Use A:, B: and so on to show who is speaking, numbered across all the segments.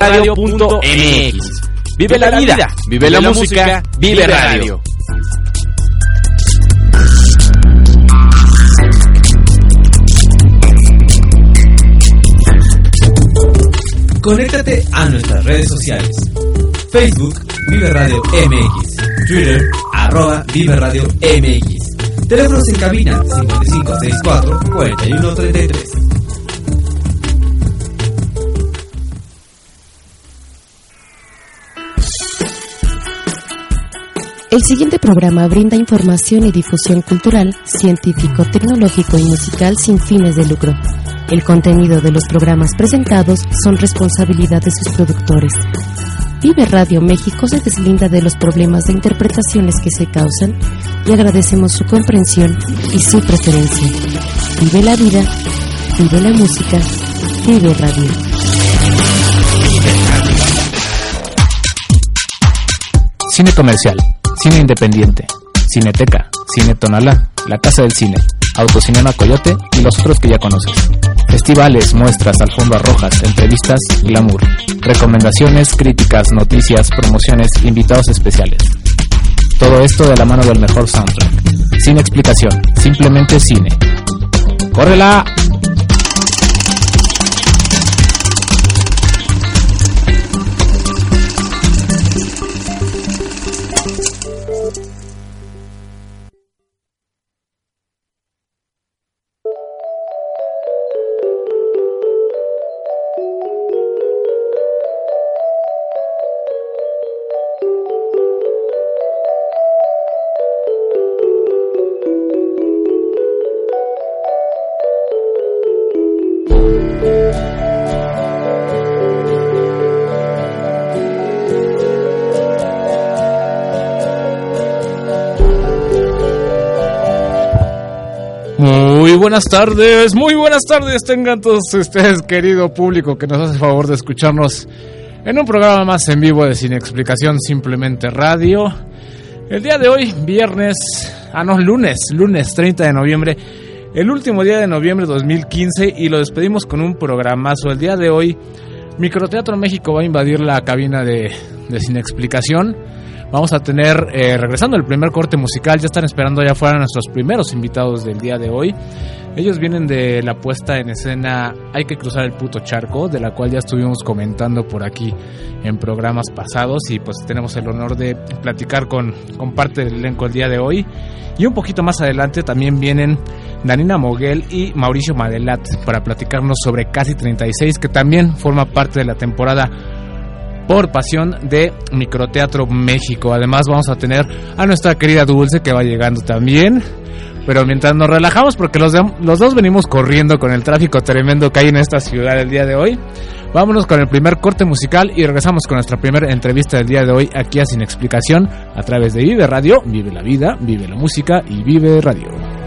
A: Radio.mx. Vive la vida, vive la música, vive radio.
B: Conéctate a nuestras redes sociales. Facebook, Vive Radio MX. Twitter, arroba Vive Radio MX. Teléfonos en cabina 5564 4133.
C: El siguiente programa brinda información y difusión cultural, científico, tecnológico y musical sin fines de lucro. El contenido de los programas presentados son responsabilidad de sus productores. Vive Radio México se deslinda de los problemas de interpretaciones que se causan y agradecemos su comprensión y su preferencia. Vive la vida, vive la música, vive radio.
D: Cine comercial, cine independiente, cineteca, cine tonalá, la casa del cine, autocinema coyote y los otros que ya conoces. Festivales, muestras, alfombras rojas, entrevistas, glamour, recomendaciones, críticas, noticias, promociones, invitados especiales. Todo esto de la mano del mejor soundtrack. Sin explicación, simplemente cine. ¡Córrela!
E: Buenas tardes, muy buenas tardes tengan todos ustedes, querido público, que nos hace favor de escucharnos en un programa más en vivo de Sin Explicación, simplemente radio. El día de hoy, viernes, ah no, lunes, lunes 30 de noviembre, el último día de noviembre de 2015 y lo despedimos con un programazo. El día de hoy, Microteatro México va a invadir la cabina de, de Sin Explicación. Vamos a tener, eh, regresando el primer corte musical, ya están esperando allá afuera nuestros primeros invitados del día de hoy. Ellos vienen de la puesta en escena Hay que cruzar el puto charco, de la cual ya estuvimos comentando por aquí en programas pasados y pues tenemos el honor de platicar con, con parte del elenco el día de hoy. Y un poquito más adelante también vienen Danina Moguel y Mauricio Madelat para platicarnos sobre Casi 36, que también forma parte de la temporada por pasión de Microteatro México. Además vamos a tener a nuestra querida Dulce que va llegando también. Pero mientras nos relajamos, porque los, de- dos venimos corriendo con el tráfico tremendo que hay en esta ciudad el día de hoy, vámonos con el primer corte musical y regresamos con nuestra primera entrevista del día de hoy aquí a Sin Explicación a través de Vive Radio, Vive la Vida, Vive la Música y Vive Radio.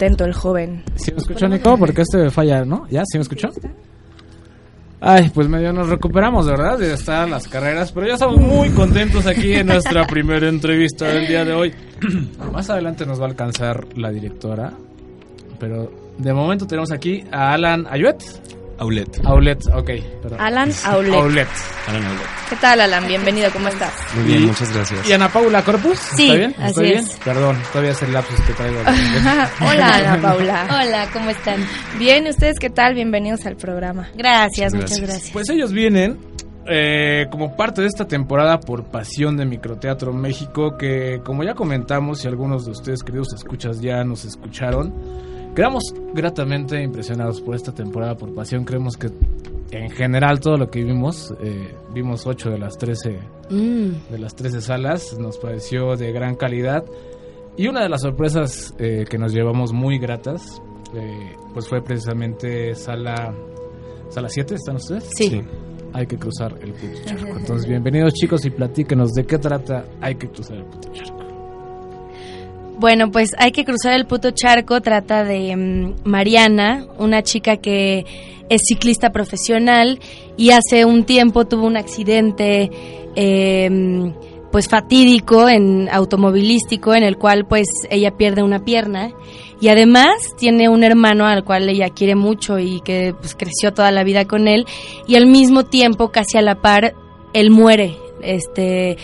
F: Atento el joven.
E: ¿Sí me escuchó, Nico? Porque este falla, ¿no? ¿Ya? ¿Sí me escuchó? Ay, pues medio nos recuperamos, ¿verdad? De estar las carreras, pero ya estamos muy contentos aquí en nuestra primera entrevista del día de hoy. Más adelante nos va a alcanzar la directora, pero de momento tenemos aquí a Alan Ayuet.
G: Aulet.
E: Aulet, ok. perdón.
F: Alan Aulet.
E: Aulet.
G: Alan Aulet.
F: ¿Qué tal, Alan? Bienvenido, ¿cómo estás?
G: Muy bien,
E: Y-
G: muchas gracias.
E: ¿Y Ana Paula Corpus?
H: Sí,
E: ¿Está bien?
H: así
E: ¿Está bien?
H: es.
E: Perdón, todavía es el lapsus que traigo.
F: Hola, Ana Paula.
H: Hola, ¿cómo están?
F: Bien, ¿ustedes qué tal? Bienvenidos al programa.
H: Gracias,
G: Muchas
H: muchas
G: gracias.
H: gracias.
E: Pues ellos vienen eh, como parte de esta temporada por Pasión de Microteatro México, que como ya comentamos y algunos de ustedes queridos escuchas ya nos escucharon, quedamos gratamente impresionados por esta temporada por Pasión. Creemos que en general todo lo que vimos, eh, vimos 8 de las 13
H: Mm,
E: de las 13 salas, nos pareció de gran calidad. Y una de las sorpresas eh, que nos llevamos muy gratas, eh, pues fue precisamente sala sala 7, ¿están ustedes?
H: sí.
E: Hay que cruzar el puto charco. Entonces, bienvenidos chicos y platíquenos de qué trata Hay que cruzar el puto charco.
H: Bueno, pues hay que cruzar el puto charco. Trata de mm, Mariana, una chica que es ciclista profesional y hace un tiempo tuvo un accidente, eh, pues fatídico, en automovilístico, en el cual pues ella pierde una pierna y además tiene un hermano al cual ella quiere mucho y que pues creció toda la vida con él y al mismo tiempo casi a la par él muere este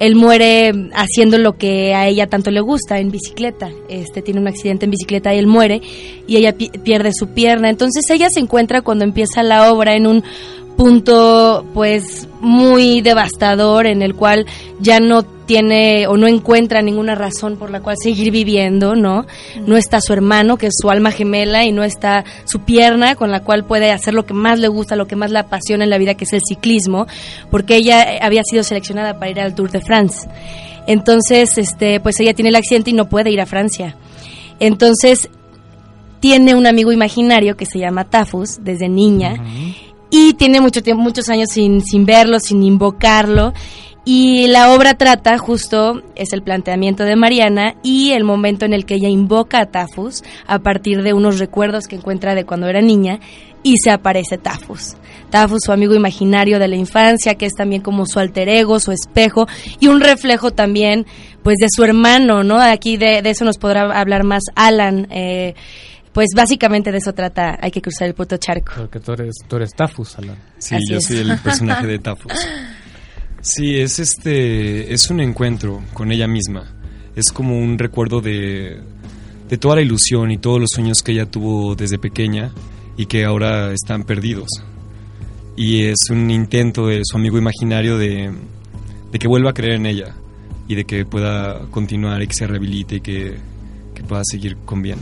H: él muere haciendo lo que a ella tanto le gusta en bicicleta. Este tiene un accidente en bicicleta y él muere y ella pi- pierde su pierna. Entonces ella se encuentra cuando empieza la obra en un punto pues muy devastador en el cual ya no tiene o no encuentra ninguna razón por la cual seguir viviendo, ¿no? No está su hermano, que es su alma gemela, y no está su pierna con la cual puede hacer lo que más le gusta, lo que más le apasiona en la vida, que es el ciclismo, porque ella había sido seleccionada para ir al Tour de France. Entonces, este, pues ella tiene el accidente y no puede ir a Francia. Entonces, tiene un amigo imaginario que se llama Tafus desde niña y tiene mucho tiempo, muchos años sin, sin verlo, sin invocarlo. Y la obra trata justo, es el planteamiento de Mariana y el momento en el que ella invoca a Tafus a partir de unos recuerdos que encuentra de cuando era niña y se aparece Tafus. Tafus, su amigo imaginario de la infancia, que es también como su alter ego, su espejo y un reflejo también pues de su hermano, ¿no? Aquí de, eso nos podrá hablar más Alan. Eh, pues básicamente de eso trata, hay que cruzar el puto charco.
E: Porque tú eres, tú eres Tafus, Alan.
G: Sí,
H: Así
G: yo
H: es.
G: soy el personaje de Tafus. Sí, es este es un encuentro con ella misma. Es como un recuerdo de de toda la ilusión y todos los sueños que ella tuvo desde pequeña y que ahora están perdidos. Y es un intento de su amigo imaginario de, de que vuelva a creer en ella y de que pueda continuar y que se rehabilite y que, que pueda seguir con bien.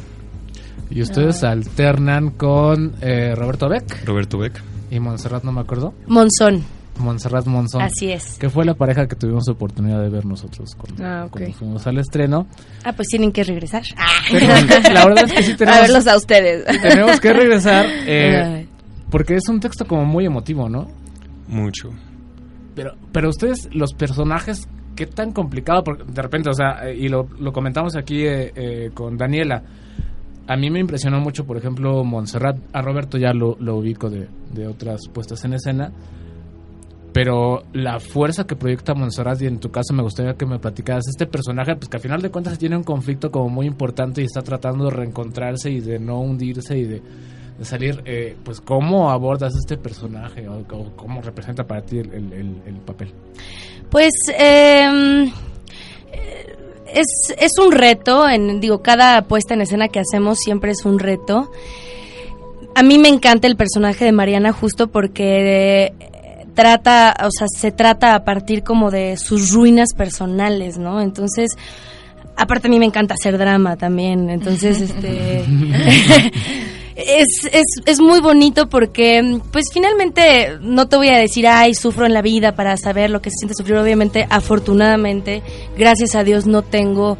E: Y ustedes alternan con eh, Roberto Beck
G: Roberto Beck.
E: y Montserrat, no me acuerdo.
H: Monzón,
E: Montserrat Monzón.
H: así es.
E: Que fue la pareja que tuvimos oportunidad de ver nosotros cuando,
H: Ah,
E: cuando fuimos al estreno.
H: Ah, pues tienen que regresar.
E: Pero la verdad es que sí
H: a
E: tenemos,
H: verlos a ustedes.
E: tenemos que regresar eh, porque es un texto como muy emotivo, ¿no?
G: Mucho.
E: Pero, pero ustedes, los personajes, qué tan complicado, porque de repente, o sea, eh, y lo, lo comentamos aquí eh, eh, con Daniela, a mí me impresionó mucho, por ejemplo, Montserrat, a Roberto ya lo, lo ubico de, de otras puestas en escena, pero la fuerza que proyecta Montserrat, y en tu caso me gustaría que me platicaras, este personaje, pues que al final de cuentas tiene un conflicto como muy importante y está tratando de reencontrarse y de no hundirse y de, de salir, eh, pues cómo abordas este personaje o, cómo representa para ti el- el papel.
H: Pues eh, es, es un reto, en, digo, cada puesta en escena que hacemos siempre es un reto. A mí me encanta el personaje de Mariana justo porque eh, trata, o sea, se trata a partir como de sus ruinas personales, ¿no? Entonces, aparte a mí me encanta hacer drama también, entonces, este... Es, es, es muy bonito porque, pues finalmente, no te voy a decir, ay, sufro en la vida para saber lo que se siente sufrir. Obviamente, afortunadamente, gracias a Dios, no tengo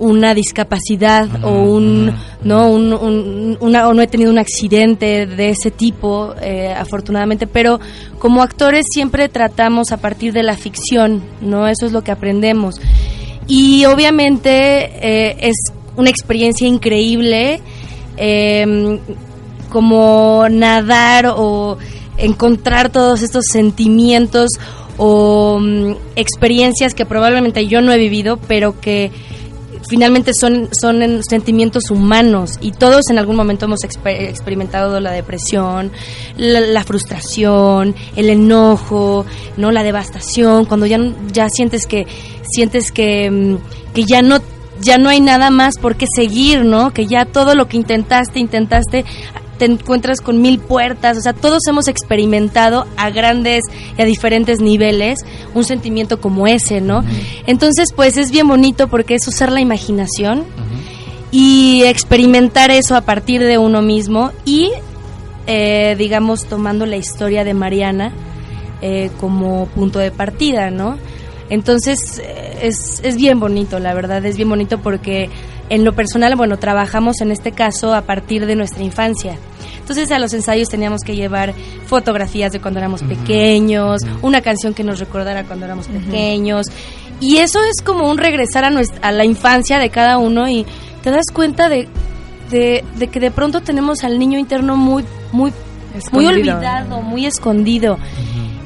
H: una discapacidad o un no un, un- una o no he tenido un accidente de ese tipo eh, afortunadamente. Pero como actores siempre tratamos a partir de la ficción no eso es lo que aprendemos. Y obviamente eh, es una experiencia increíble eh, como nadar o encontrar todos estos sentimientos o mm, experiencias que probablemente yo no he vivido, pero que finalmente son, son en- sentimientos humanos. Y todos en algún momento hemos exper- experimentado la depresión, la, la frustración, el enojo, no la devastación, cuando ya, ya sientes que sientes que, mm, que ya no ya no hay nada más por qué seguir, ¿no? Que ya todo lo que intentaste, intentaste, te encuentras con mil puertas, o sea, todos hemos experimentado a grandes y a diferentes niveles un sentimiento como ese, ¿no? Entonces, pues es bien bonito porque es usar la imaginación y experimentar eso a partir de uno mismo y, eh, digamos, tomando la historia de Mariana eh, como punto de partida, ¿no? Entonces es, es bien bonito, la verdad, es bien bonito porque en lo personal, bueno, trabajamos en este caso a partir de nuestra infancia. Entonces a los ensayos teníamos que llevar fotografías de cuando éramos pequeños, una canción que nos recordara cuando éramos pequeños. Y eso es como un regresar a, nuestra, a la infancia de cada uno y te das cuenta de, de, de que de pronto tenemos al niño interno muy, muy, muy olvidado, muy escondido.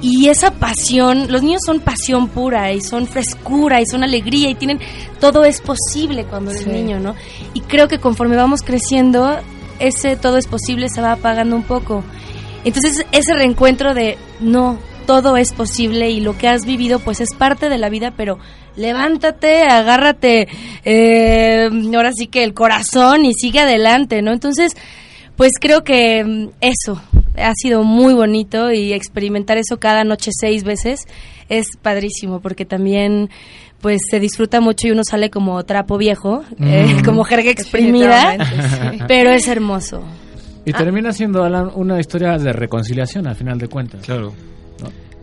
H: Y esa pasión, los niños son pasión pura y son frescura y son alegría y tienen, todo es posible cuando eres
F: Sí.
H: niño, ¿no? Y creo que conforme vamos creciendo, ese todo es posible se va apagando un poco. Entonces ese reencuentro de, no, todo es posible y lo que has vivido pues es parte de la vida, pero levántate, agárrate, eh, ahora sí que el corazón y sigue adelante, ¿no? Entonces, pues creo que mm, eso, ha sido muy bonito y experimentar eso cada noche seis veces es padrísimo porque también pues se disfruta mucho y uno sale como trapo viejo, eh,
E: Mm.
H: como jerga exprimida,
F: sí.
H: pero es hermoso.
E: Y termina siendo Alan, una historia de reconciliación al final de cuentas.
G: Claro.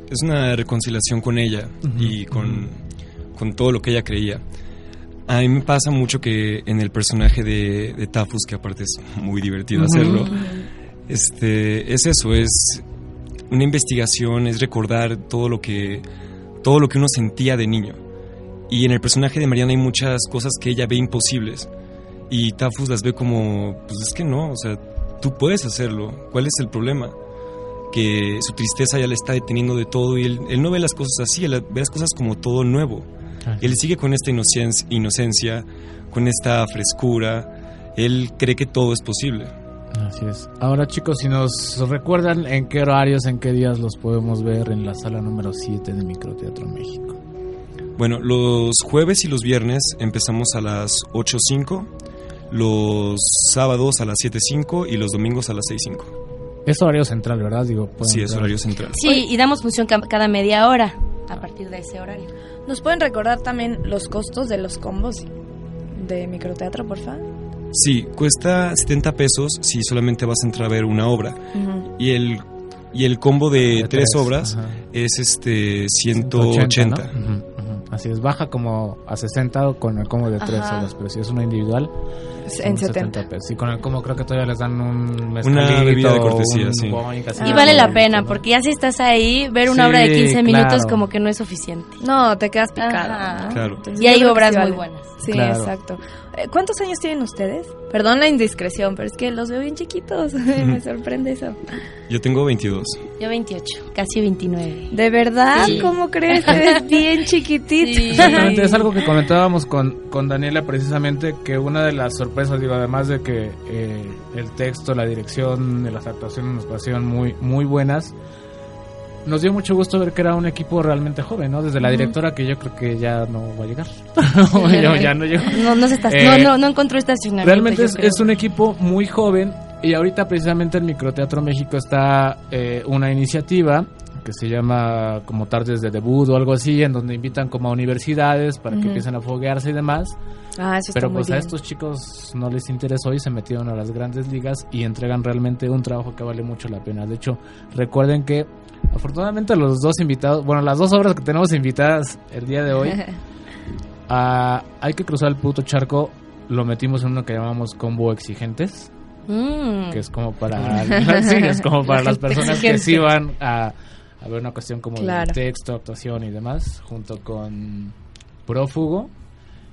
G: Es una reconciliación con ella y con, con todo lo que ella creía. A mí me pasa mucho que en el personaje de, de Tafus, que aparte es muy divertido hacerlo, este, es eso, es una investigación, es recordar todo lo que todo lo que uno sentía de niño. Y en el personaje de Mariana hay muchas cosas que ella ve imposibles y Tafus las ve como, pues es que no, o sea, tú puedes hacerlo. ¿Cuál es el problema? Que su tristeza ya le está deteniendo de todo y él, él no ve las cosas así, él ve las cosas como todo nuevo. Él sigue con esta inocencia, inocencia, con esta frescura. Él cree que todo es posible.
E: Así es. Ahora chicos, si nos recuerdan en qué horarios, en qué días los podemos ver en la sala número 7 de Microteatro México.
G: Bueno, los jueves y los viernes empezamos a las 8.05, los sábados a las 7.05 y los domingos a las 6.05.
E: Es horario central, ¿verdad? Digo,
G: Sí, es horario central.
H: Sí, y damos función ca- cada media hora a partir de ese horario.
F: ¿Nos pueden recordar también los costos de los combos de microteatro, por favor?
G: Sí, cuesta 70 pesos si solamente vas a entrar a ver una obra. Y el, y el combo de,
E: De
G: tres,
E: tres,
G: obras
E: ajá.
G: es este 180.
E: ¿no? Ujú, ujú. Así es, baja como a 60 con el como de 3
F: Ajá.
E: horas, pero si es una individual,
F: En
E: son
F: 70.
E: pesos. Y con el como creo que todavía les dan un
G: Una bebida de cortesía,
E: un
G: sí.
E: boing, así
H: Y vale la pena, porque ya si estás ahí, ver una
E: Sí,
H: obra de 15 minutos
E: claro.
H: como que no es suficiente.
F: No, te quedas picado.
G: Claro.
F: Entonces,
H: Y
F: yo
H: hay
F: creo que
H: obras
F: sí
H: muy
F: vale.
H: buenas.
F: Sí,
E: Claro.
F: exacto. Eh, ¿Cuántos años tienen ustedes? Perdón la indiscreción, pero es que los veo bien chiquitos. Me sorprende eso.
G: Yo tengo 22.
H: Yo 28, casi 29.
F: ¿De verdad?
H: Sí.
F: ¿Cómo crees? Eres bien chiquitito.
H: Sí.
E: Exactamente, es algo que comentábamos con, con Daniela precisamente, que una de las sorpresas, digo, además de que eh, el texto, la dirección, las actuaciones nos parecieron muy, muy buenas, nos dio mucho gusto ver que era un equipo realmente joven, ¿no? Desde la directora que yo creo que ya no va a llegar. O ya, ya no llegó.
H: No, no, se está,
E: Eh,
H: no, no, no encontró estacionamiento.
E: Realmente
H: yo
E: es, es un equipo muy joven y ahorita precisamente en Microteatro México está eh, una iniciativa que se llama como tardes de debut o algo así, en donde invitan como a universidades para que empiecen a foguearse y demás.
F: Ah, eso está
E: Pero
F: muy
E: pues a estos chicos no les interesó y se metieron a las grandes ligas y entregan realmente un trabajo que vale mucho la pena. De hecho, recuerden que afortunadamente los dos invitados, bueno, las dos obras que tenemos invitadas el día de hoy, a Hay que cruzar el puto charco lo metimos en uno que llamamos combo exigentes,
H: Mm.
E: que es como para sí, es como para
H: La
E: las personas que sí van a, a ver una cuestión como
F: Claro.
E: de texto, actuación y demás, junto con Prófugo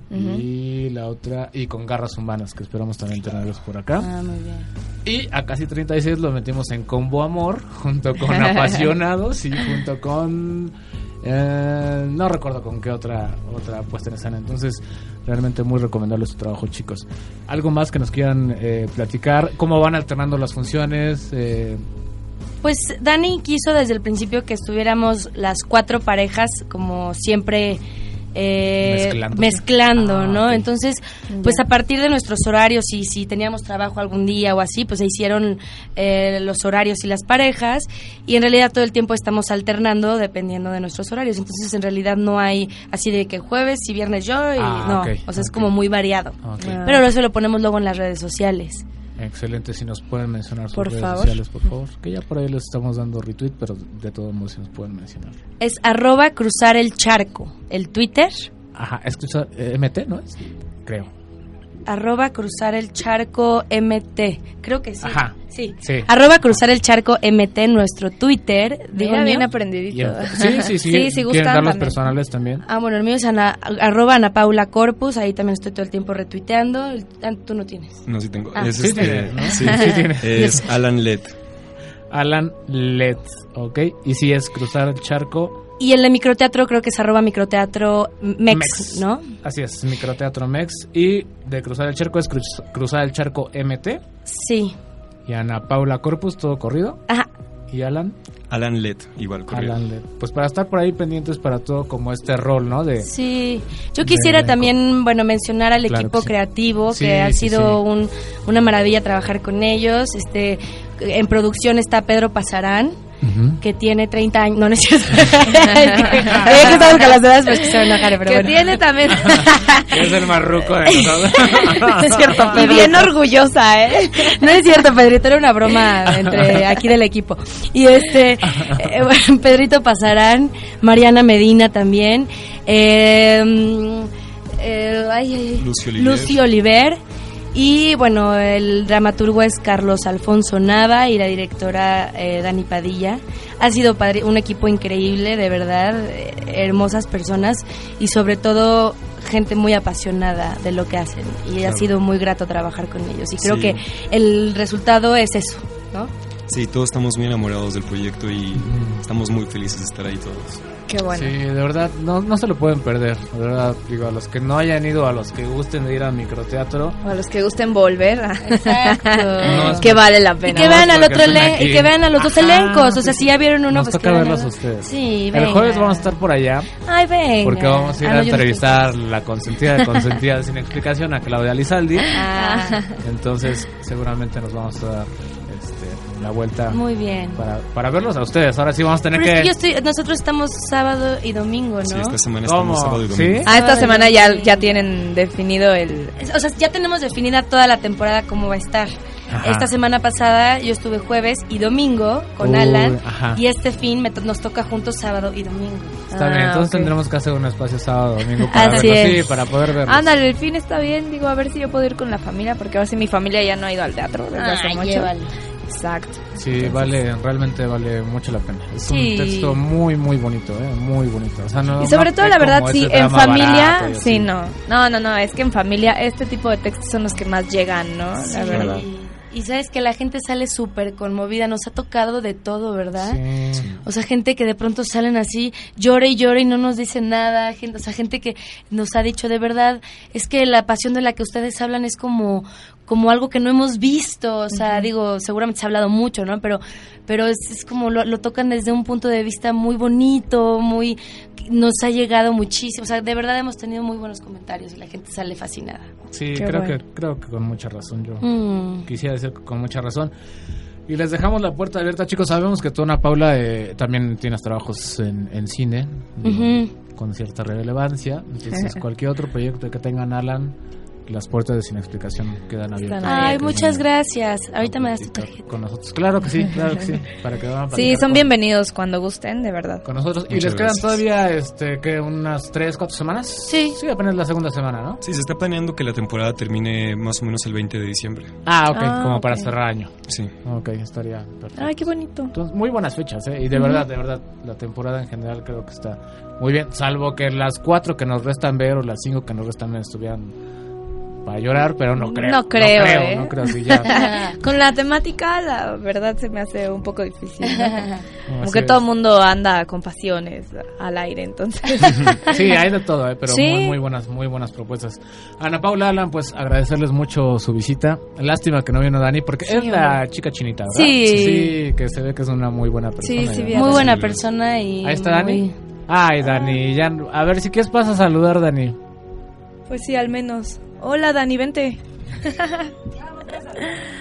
E: y la otra y con Garras Humanas que esperamos también tenerlos por acá.
H: Ah, muy bien.
E: Y a casi 36 lo metimos en Combo Amor, junto con Apasionados y junto con... eh, no recuerdo con qué otra otra puesta en escena. Entonces, realmente muy recomendable su trabajo, chicos. ¿Algo más que nos quieran eh, platicar? ¿Cómo van alternando las funciones? Eh,
H: Pues Dani quiso desde el principio que estuviéramos las cuatro parejas como siempre eh, mezclando,
E: Ah,
H: ¿no? Entonces, pues a partir de nuestros horarios y si teníamos trabajo algún día o así, pues se hicieron eh, los horarios y las parejas y en realidad todo el tiempo estamos alternando dependiendo de nuestros horarios. Entonces, en realidad no hay así de que jueves y viernes yo y
E: Ah,
H: no, o sea, es como muy variado.
F: Ah.
H: Pero eso lo ponemos luego en las redes sociales.
E: Excelente, si nos pueden mencionar sus
F: Por
E: redes
F: favor.
E: sociales, por favor. Que ya por ahí les estamos dando retweet, pero de todos modos si nos pueden mencionar.
H: Es arroba cruzar el charco, el Twitter.
E: Ajá, escucha eh, MT, ¿no es? Creo.
H: Arroba cruzar el charco MT. Creo que sí.
E: Ajá.
H: Sí.
E: Sí.
H: Arroba cruzar el charco MT, nuestro Twitter. ¿Digo
F: Mira, bien aprendidito.
E: En- sí, sí, sí.
F: Sí, si
E: ¿Quieren
F: gustan
E: dar los personales también?
H: Ah, bueno, el mío es Ana, arroba Ana Paula Corpus. Ahí también estoy todo el tiempo retuiteando. Ah, tú no tienes.
G: No, sí tengo.
H: Ah.
G: es
E: Sí
G: este,
E: tienes, ¿no?
G: sí.
E: Sí tienes.
G: Es Alan Led.
E: Alan Letts, ¿ok? Y si es cruzar el charco,
H: Y el de microteatro creo que es arroba microteatro mex,
E: Mex.
H: ¿no?
E: así es, Microteatro Mex. Y de cruzar el charco es cruz- cruzar el charco MT.
H: Sí.
E: Y Ana Paula Corpus, todo corrido.
H: Ajá.
E: Y Alan,
G: Alan Led, igual, corrido.
E: Alan Led. Pues para estar por ahí pendientes para todo como este rol, ¿no? De,
H: Sí, yo quisiera
E: de-
H: también, bueno, mencionar al
E: Claro
H: equipo
E: que sí.
H: creativo,
E: Sí,
H: que ha
E: sí,
H: sido
E: sí.
H: Un, una maravilla trabajar con ellos. Este, En producción está Pedro Pasarán,
E: Ujú.
H: que tiene 30 años. No, no es cierto. es que, es que estamos con las edades, pues que se enojar, pero
F: que
H: bueno.
F: tiene también.
E: Es el marruco de nosotros.
H: No es cierto,
F: y
H: Pedrito.
F: bien orgullosa, ¿eh?
H: No es cierto, Pedrito, era una broma entre aquí del equipo. Y este, eh, bueno, Pedrito Pasarán, Mariana Medina también, eh, mm, eh, ay, ay,
G: Lucy Oliver.
H: Lucy Oliver. Y bueno, el dramaturgo es Carlos Alfonso Nava y la directora eh, Dani Padilla. Ha sido padre- un equipo increíble, de verdad, eh, hermosas personas y sobre todo gente muy apasionada de lo que hacen. Y ha sido muy grato trabajar con ellos. Y creo
G: Sí.
H: que el resultado es eso, ¿no?
G: Sí, todos estamos muy enamorados del proyecto y estamos muy felices de estar ahí todos.
F: Qué bueno.
E: Sí, de verdad, no, no se lo pueden perder. De verdad, digo, a los que no hayan ido, a los que gusten de ir al microteatro.
F: O a los que gusten volver.
E: No,
F: que vale la
H: Y
F: pena.
H: que vean al otro y que vean a los dos elencos, o sea, si ya vieron uno,
E: Nos
H: pues
E: toca
H: que
E: verlos a ustedes.
H: Sí,
E: El
H: venga.
E: jueves vamos a estar por allá.
H: Ay, venga.
E: Porque vamos a ir
H: Ah,
E: a
H: no, yo no
E: entrevistar la consentida de consentida sin explicación a Claudia Lizaldi.
H: Ah,
E: Entonces, seguramente nos vamos a dar la vuelta
H: muy bien.
E: para, para verlos a ustedes. Ahora sí vamos a tener
H: Pero es
E: que.
H: que yo estoy, nosotros estamos sábado y domingo, ¿no?
G: Sí, esta semana
E: ¿Cómo?
G: estamos sábado y
E: ¿Sí?
G: domingo.
F: Ah, esta
H: Ay,
F: semana ya, ya tienen definido el...
H: O sea, ya tenemos definida toda la temporada cómo va a estar.
E: Ajá.
H: Esta semana pasada yo estuve jueves y domingo con Alan
E: ajá.
H: y este fin me to- nos toca juntos sábado y domingo.
E: Está bien,
F: Ah,
E: entonces tendremos que hacer un espacio sábado domingo para
H: Así
E: verlos.
H: es.
E: Sí, para poder verlos.
F: Ándale, el fin está bien. Digo, a ver si yo puedo ir con la familia, porque ahora sí mi familia ya no ha ido al teatro desde hace
H: Ay,
F: mucho.
H: llévalo.
F: Exacto.
E: Sí, vale, realmente vale mucho la pena. Es
H: Sí.
E: un texto muy, muy bonito, ¿eh? Muy bonito. O sea, no,
F: Y sobre
E: no
F: todo, la verdad, sí, en familia, sí, no. No, no, no, es que en familia este tipo de textos son los que más llegan, ¿no?
H: Sí.
F: La verdad.
H: Y sabes que la gente sale súper conmovida, nos ha tocado de todo, ¿verdad?
E: Sí.
H: O sea, gente que de pronto salen así, llora y llora y no nos dice nada. Gente, o sea, gente que nos ha dicho de verdad, es que la pasión de la que ustedes hablan es como, como algo que no hemos visto. O sea, digo, seguramente se ha hablado mucho, ¿no? Pero, pero es, es como lo, lo tocan desde un punto de vista muy bonito, muy nos ha llegado muchísimo. O sea, de verdad hemos tenido muy buenos comentarios y la gente sale fascinada.
E: Sí,
F: Qué
E: creo,
F: bueno.
E: que, creo que con mucha razón yo.
H: Mm.
E: Quisiera decir que con mucha razón. Y les dejamos la puerta abierta, chicos. Sabemos que tú, Ana Paula, eh, también tienes trabajos en, en cine, con cierta relevancia. Entonces, cualquier otro proyecto que tengan, Alan, las puertas de Sin Explicación quedan abiertas.
F: Están
H: Ay, muchas gracias. Ahorita me das tu tarjeta.
E: Con nosotros. Claro que sí, claro que sí. Para que van a
F: Sí, son
E: con-
F: bienvenidos cuando gusten, de verdad.
E: Con nosotros. ¿Y
G: Muchas
E: les quedan
G: gracias.
E: todavía, este, que unas 3, 4 semanas?
H: Sí.
E: Sí, apenas la segunda semana, ¿no?
G: Sí, se está planeando que la temporada termine más o menos el 20 de diciembre.
E: Ah, ok,
F: Ah,
E: como para
F: ok.
E: cerrar año.
G: Sí.
E: Ok, estaría perfecto.
F: Ay, qué bonito.
E: Entonces, muy buenas fechas, ¿eh? Y de verdad, de verdad, la temporada en general creo que está muy bien. Salvo que las cuatro que nos restan ver o las cinco que nos restan ver estuvieran para llorar, pero no creo.
F: No creo,
E: no creo,
F: ¿eh?
E: no creo, sí, ya.
F: Con la temática, la verdad se me hace un poco difícil. ¿no? Como que todo el mundo anda con pasiones al aire, entonces.
E: Sí, hay de todo, ¿eh? pero
F: Sí.
E: muy, muy buenas, muy buenas propuestas. Ana Paula, Alan, pues agradecerles mucho su visita. Lástima que no vino Dani, porque es la chica chinita, ¿verdad?
F: Sí.
E: Sí, que se ve que es una muy buena persona.
F: Sí, bien.
H: Muy buena persona y
E: Ahí está Dani.
H: muy-
E: Ay, Dani, ya, a ver si quieres pasas a saludar, Dani.
F: Pues sí, al menos. Hola, Dani, vente.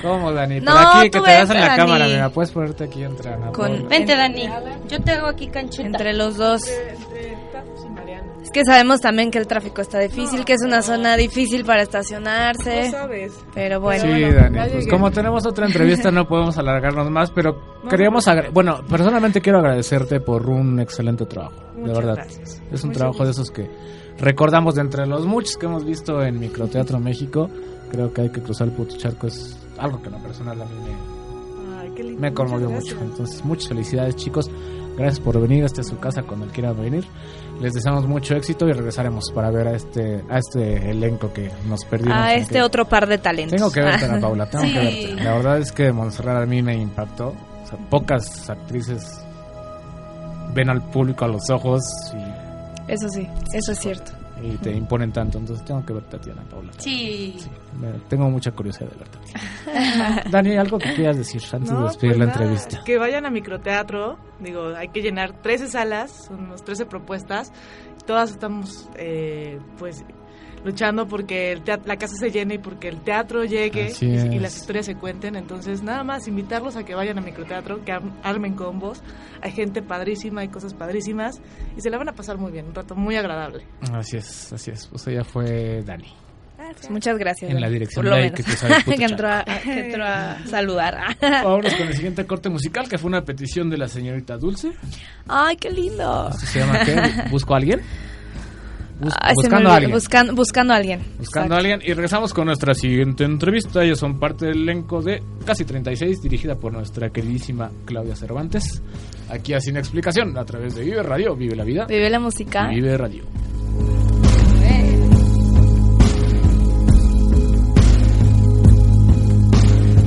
E: ¿Cómo, Dani?
F: No,
E: Por aquí, que
F: tú
E: te veas en la
F: Dani.
E: cámara, mira, puedes ponerte aquí entre Ana
F: Con-.
H: Vente, Dani. Yo te hago aquí canchita.
F: Entre los dos. Es que sabemos también que el tráfico está difícil, que es una zona difícil para estacionarse. Pero bueno.
E: Sí, Dani, pues como tenemos otra entrevista no podemos alargarnos más, pero queríamos, agra- bueno, personalmente quiero agradecerte por un excelente trabajo, de verdad. Es un trabajo de esos que recordamos de entre los muchos que hemos visto en Microteatro México, creo que hay que cruzar el puto charco, es algo que en lo personal a mí me, me conmovió mucho. Entonces, muchas felicidades chicos, gracias por venir, esta es su casa cuando quieran venir. Les deseamos mucho éxito y regresaremos para ver a este a este elenco que nos perdimos.
F: A este
E: que-
F: otro par de talentos.
E: tengo que verte, Ana Paula, tengo
H: Sí.
E: que verte. La verdad es que Montserrat a mí me impactó. O sea, pocas actrices ven al público a los ojos
F: Eso sí, eso es cierto.
E: y, te imponen tanto. Entonces tengo que verte a ti, Ana Paula.
H: Sí.
E: Me- tengo mucha curiosidad de verte. Dani, ¿algo que quieras decir antes de
I: No,
E: despedir
I: pues
E: la
I: nada,
E: entrevista?
I: Que vayan a microteatro. Digo, hay que llenar 13 salas, son unas 13 propuestas. Todas estamos, eh, pues, luchando porque el teat- la casa se llene y porque el teatro llegue y, las historias se cuenten. Entonces, nada más invitarlos a que vayan a microteatro, que arm- armen combos. Hay gente padrísima, hay cosas padrísimas y se la van a pasar muy bien, un rato muy agradable.
E: Así es, así es. Pues ella fue Dani.
F: Muchas gracias.
E: En la dirección de que
F: que, entró a, que entró a saludar.
E: Vámonos con el siguiente corte musical que fue una petición de la señorita Dulce.
F: Ay, qué lindo.
E: ¿Esto se llama qué? ¿Busco a alguien? Bus-
F: Ay, se me
E: buscando a alguien.
F: Buscan- buscando a alguien.
E: Buscando a alguien y regresamos con nuestra siguiente entrevista. Ellos son parte del elenco de Casi 36, dirigida por nuestra queridísima Claudia Cervantes. Aquí a Sin Explicación, a través de Vive Radio, Vive la Vida.
F: Vive la música.
E: Vive Radio.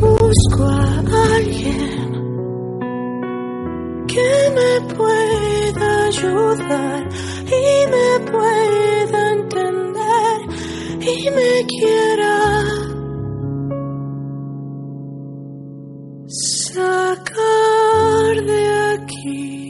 J: Busco a alguien que me pueda ayudar y me pueda entender y me quiera sacar de aquí.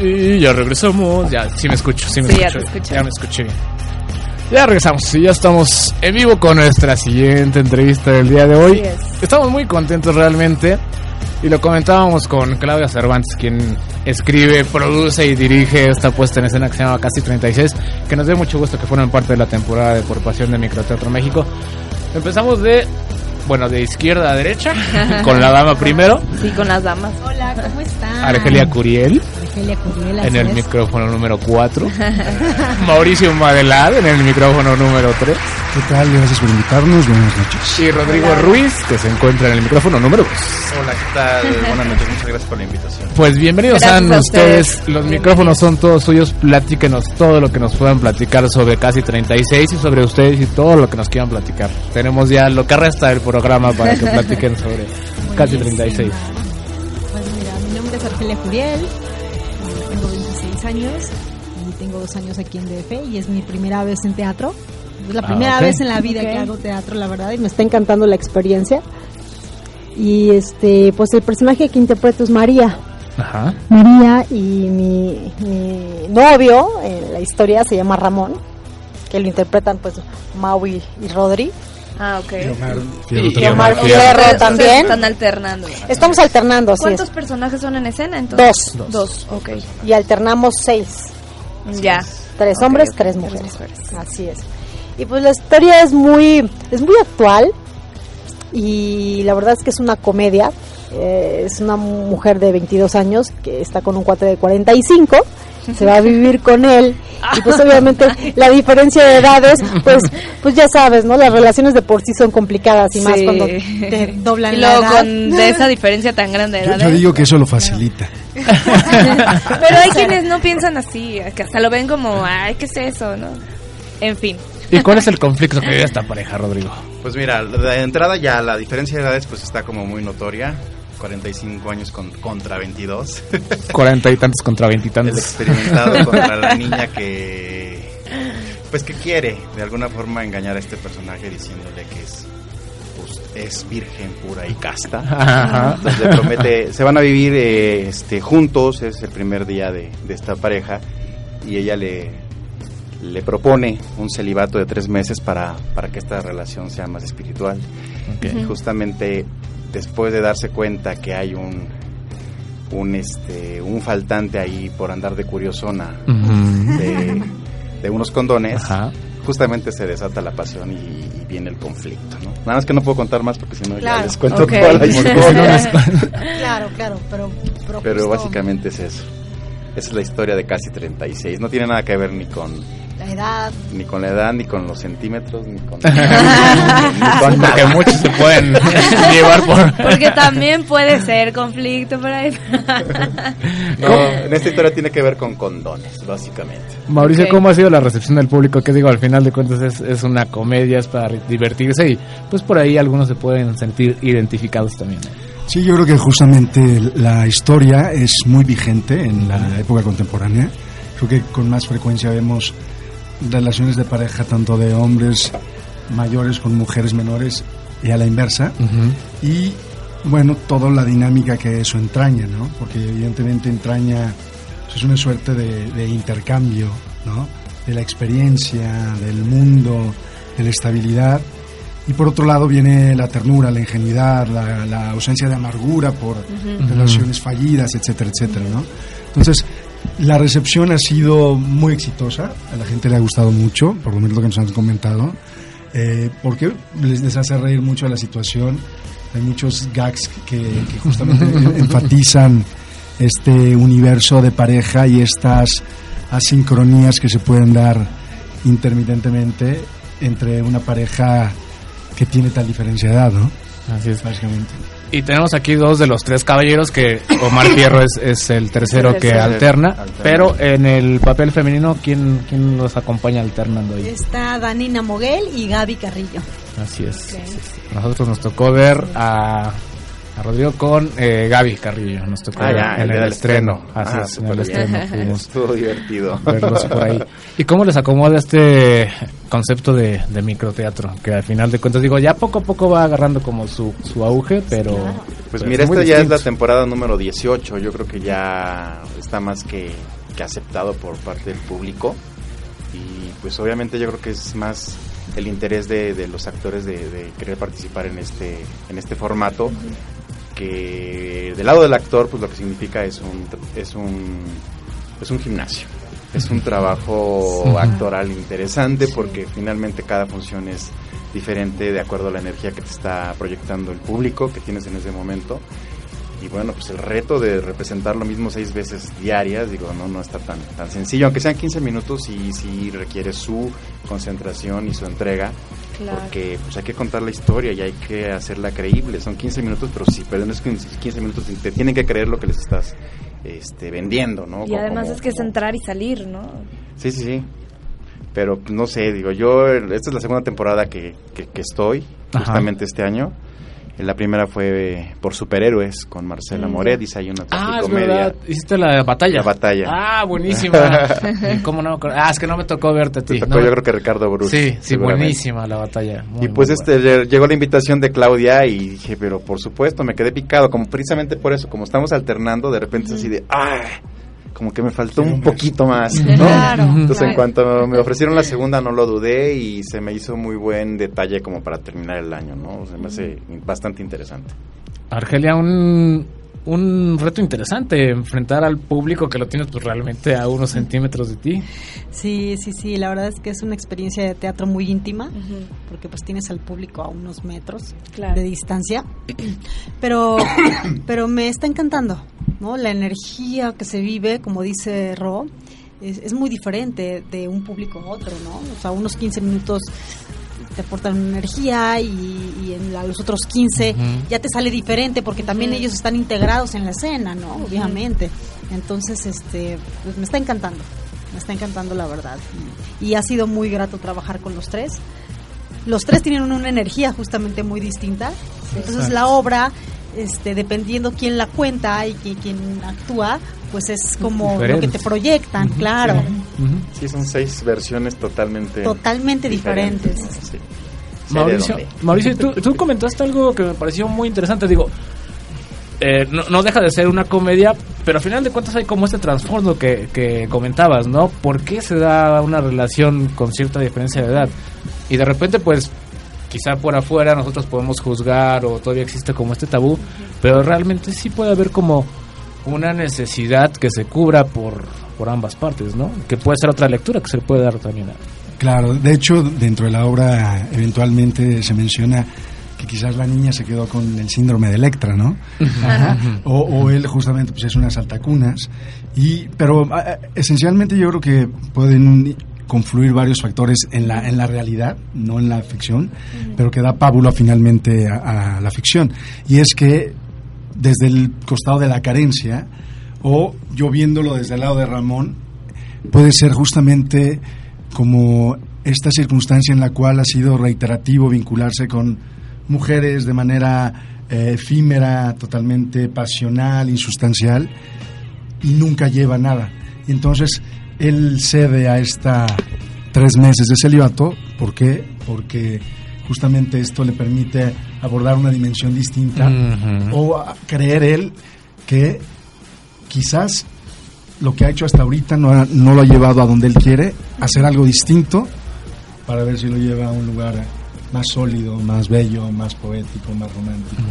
J: Y ya
E: regresamos. Ya, sí me escucho, sí me
F: Sí, ya
E: escucho.
F: te escucho.
E: Ya me escuché bien. Ya regresamos y ya estamos en vivo con nuestra siguiente entrevista del día de hoy.
F: Así es.
E: Estamos muy contentos realmente. Y lo comentábamos con Claudia Cervantes, quien escribe, produce y dirige esta puesta en escena que se llama Casi 36, que nos dio mucho gusto que fueran parte de la temporada de Por Pasión de Microteatro México. Empezamos de, bueno, de izquierda a derecha, con la dama primero,
F: Sí, con las damas.
K: Hola, ¿cómo están?
E: Argelia Curiel, En el micrófono número 4, Mauricio Madelad en el micrófono número 3
L: ¿Qué tal? Gracias por invitarnos. Buenas noches.
E: y Rodrigo Ruiz, que se encuentra en el micrófono número 2.
M: Hola, ¿qué tal? Buenas noches, muchas gracias por la invitación.
E: Pues bienvenidos sean
F: a
E: ustedes.
F: ustedes.
E: Los micrófonos son todos suyos. Platíquenos todo lo que nos puedan platicar sobre Casi 36 y sobre ustedes y todo lo que nos quieran platicar. Tenemos ya lo que resta del programa para que platiquen sobre Casi 36.
K: Pues mira, mi nombre es Argelia Curiel, tengo 26 años y tengo dos años aquí en DF y es mi primera vez en teatro. Es la
E: Ah,
K: primera
E: ok.
K: vez en la vida que hago teatro, la verdad, y me está encantando la experiencia. Y este, pues el personaje que interpreto es María.
E: Ajá.
K: María y mi, mi novio en la historia se llama Ramón, que lo interpretan pues Maui y Rodri.
F: Ah, ok.
E: Y
K: Y Omar
E: Omar
K: Fierro también.
F: Están alternando.
K: Estamos alternando, así
F: ¿Cuántos
K: es.
F: personajes son en escena entonces?
K: Dos.
F: Dos, ok.
K: Y alternamos seis.
F: Ya.
K: Tres
F: Ok,
K: hombres,
F: ok,
K: tres
F: tres
K: mujeres.
F: mujeres.
K: Así es. Y pues la historia es muy, es muy actual y la verdad es que es una comedia. Eh, es una mujer de 22 años que está con un cuate de 45. Se va a vivir con él y pues obviamente la diferencia de edades, pues, pues ya sabes, ¿no? Las relaciones de por sí son complicadas y más cuando te doblan
F: Y
K: la
F: luego
K: edad.
F: con de esa diferencia tan grande de
L: Yo,
F: edades.
L: yo digo que eso lo facilita.
F: Pero hay quienes no piensan así, que hasta lo ven como, ay, ¿qué es eso? ¿no? En fin.
E: ¿Y cuál es el conflicto que vive esta pareja, Rodrigo?
M: Pues mira, de entrada ya la diferencia de edades pues está como muy notoria. 45 años con, contra 22.
E: Cuarenta y tantos contra
M: El
E: veintitantos.
M: experimentado contra la niña que pues que quiere de alguna forma engañar a este personaje diciéndole que es pues, es virgen pura y casta.
E: Ajá.
M: Entonces le promete, se van a vivir eh, este, juntos, es el primer día de, de esta pareja y ella le, le propone un celibato de tres meses para, para que esta relación sea más espiritual. Y justamente después de darse cuenta que hay un un este un faltante ahí por andar de curiosona de, de unos condones
E: Ajá.
M: justamente se desata la pasión y, y viene el conflicto ¿no? nada más que no puedo contar más porque si no ya les cuento
F: Ok.
M: toda la historia
K: Claro, claro, pero, pero,
M: pero
K: justo
M: básicamente es eso esa es la historia de casi 36 no tiene nada que ver ni con
K: la edad.
M: ni con la edad ni con los centímetros ni con,
E: Con lo que muchos se pueden llevar por...
F: Porque también puede ser conflicto por ahí.
M: no, en esta historia tiene que ver con condones básicamente
E: Mauricio. ¿cómo ha sido la recepción del público? Que digo, al final de cuentas es, es una comedia, es para divertirse y pues por ahí algunos se pueden sentir identificados también.
L: Sí, yo creo que justamente la historia es muy vigente en la época contemporánea. Creo que con más frecuencia vemos relaciones de pareja tanto de hombres mayores con mujeres menores y a la inversa. Y bueno, toda la dinámica que eso entraña, ¿no? Porque evidentemente entraña, pues, es una suerte de, de intercambio, ¿no? De la experiencia, del mundo, de la estabilidad. Y por otro lado viene la ternura, la ingenuidad, la, la ausencia de amargura por
N: Ujú.
L: relaciones fallidas, etcétera, etcétera, ¿no? Entonces, la recepción ha sido muy exitosa, a la gente le ha gustado mucho, por lo menos lo que nos han comentado, eh, porque les, les hace reír mucho la situación. Hay muchos gags que, que justamente enfatizan este universo de pareja y estas asincronías que se pueden dar intermitentemente entre una pareja que tiene tal diferencia de edad, ¿no?
E: Así es.
L: Básicamente.
E: Y tenemos aquí dos de los tres caballeros que Omar Fierro es, es el tercero
K: El
E: que alterna,
K: Alterna.
E: pero en el papel femenino, ¿quién, quién los acompaña alternando ahí?
K: Está Danina Moguel y Gaby Carrillo.
E: Así es. Nosotros nos tocó ver a A Rodrigo con eh, Gaby Carrillo. Nos tocó
M: Ah, ya,
E: en
M: el
E: estreno.
M: estreno.
E: Así
M: Ah,
E: es, en el estreno. fuimos
M: Estuvo divertido.
E: verlos por ahí. ¿Y cómo les acomoda este concepto de, de microteatro? Que al final de cuentas, digo, ya poco a poco va agarrando como su, su auge, pero...
M: Pues
E: pero
M: mira,
E: es
M: esta ya es la temporada número 18. Yo creo que ya está más que, que aceptado por parte del público. Y pues obviamente yo creo que es más el interés de, de los actores de, de querer participar en este, en este formato. Que del lado del actor, pues lo que significa es un, es un, es un gimnasio. Es un trabajo
O: Sí.
M: actoral interesante porque finalmente cada función es diferente de acuerdo a la energía que te está proyectando el público que tienes en ese momento. Y bueno, pues el reto de representar lo mismo seis veces diarias, digo, no, no está tan, tan sencillo, aunque sean 15 minutos y sí requiere su concentración y su entrega,
F: Claro.
M: porque pues hay que contar la historia y hay que hacerla creíble. Son 15 minutos, pero si pierdes 15 15 minutos te tienen que creer lo que les estás este, vendiendo, ¿no?
F: Y
M: Como-
F: además
M: como-
F: es que es entrar y salir, ¿no?
M: Sí, sí, sí. Pero no sé, digo, yo, esta es la segunda temporada que, que, que estoy,
E: Ajá.
M: justamente este año. La primera fue por superhéroes con Marcela. Moret, dice ahí una
E: Ah, es
M: comedia.
E: verdad. Hiciste la batalla.
M: La batalla.
E: Ah, buenísima. ¿Cómo no? Ah, es que no me tocó verte a ti.
M: Tocó
E: No.
M: yo creo que Ricardo Bruce.
E: Sí, sí, buenísima la batalla. Muy,
M: y pues este lle- llegó la invitación de Claudia y dije, pero por supuesto, me quedé picado, como precisamente por eso, como estamos alternando, de repente es así de, ¡ah! Como que me faltó un poquito más, ¿no?
F: Claro,
M: Entonces,
F: claro.
M: en cuanto me ofrecieron la segunda, no lo dudé y se me hizo muy buen detalle como para terminar el año, ¿no? Se me hace bastante interesante.
E: Argelia, un, un reto interesante, enfrentar al público que lo tienes pues realmente a unos centímetros de ti.
K: Sí, sí, sí, la verdad es que es una experiencia de teatro muy íntima, porque pues tienes al público a unos metros
F: Claro.
K: de distancia, pero, pero me está encantando, ¿no? La energía que se vive, como dice Ro, es, es muy diferente de un público a otro, ¿no? O sea, unos 15 minutos te aportan energía y, y en la- los otros 15
O: Ujú.
K: ya te sale diferente porque también ellos están integrados en la escena, ¿no? Obviamente. Entonces, este, pues me está encantando, me está encantando la verdad. Y, y ha sido muy grato trabajar con los tres. Los tres tienen una energía justamente muy distinta. Entonces
O: Exacto.
K: la obra, este, dependiendo quién la cuenta y qui- quién actúa, pues es como lo que te proyectan, claro.
M: Sí, son seis versiones totalmente...
K: Totalmente diferentes.
E: Mauricio. Mauricio tú, tú comentaste algo que me pareció muy interesante. Digo, eh, no, no deja de ser una comedia, pero al final de cuentas hay como este trasfondo que, que comentabas, ¿no? ¿Por qué se da una relación con cierta diferencia de edad? Y de repente, pues, quizá por afuera nosotros podemos juzgar o todavía existe como este tabú, pero realmente sí puede haber como una necesidad que se cubra por, por ambas partes, ¿no? Que puede ser otra lectura que se le puede dar también a...
L: Claro, de hecho, dentro de la obra eventualmente se menciona que quizás la niña se quedó con el síndrome de Electra, ¿no?
E: Ajá.
L: o, o él justamente pues es unas altacunas. Y, pero esencialmente yo creo que pueden confluir varios factores en la, en la realidad, no en la ficción, pero que da pábulo finalmente a, a la ficción. Y es que desde el costado de la carencia, o yo viéndolo desde el lado de Ramón, puede ser justamente como esta circunstancia en la cual ha sido reiterativo vincularse con mujeres de manera eh, efímera, totalmente pasional, insustancial, y nunca lleva nada. Entonces él cede a esta tres meses de celibato, ¿por qué? Porque justamente esto le permite abordar una dimensión distinta o a creer él que quizás lo que ha hecho hasta ahorita no, ha- no lo ha llevado a donde él quiere, hacer algo distinto para ver si lo lleva a un lugar más sólido, más bello, más poético, más romántico.